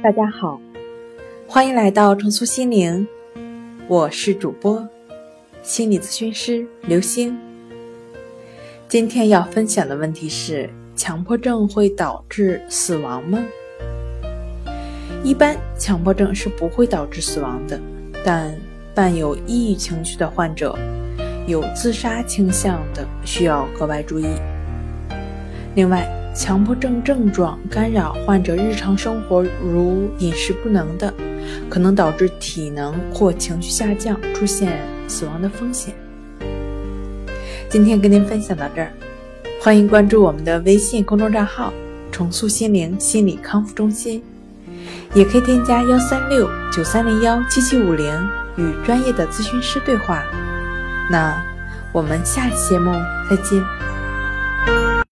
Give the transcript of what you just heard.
大家好，欢迎来到重塑心灵，我是主播心理咨询师刘星。今天要分享的问题是：强迫症会导致死亡吗？一般强迫症是不会导致死亡的，但伴有抑郁情绪的患者，有自杀倾向的需要格外注意。另外，强迫症症状干扰患者日常生活，如饮食不能的，可能导致体能或情绪下降，出现死亡的风险。今天跟您分享到这儿，欢迎关注我们的微信公众账号“重塑心灵心理康复中心”，也可以添加幺三六九三零幺七七五零与专业的咨询师对话。那我们下期节目再见。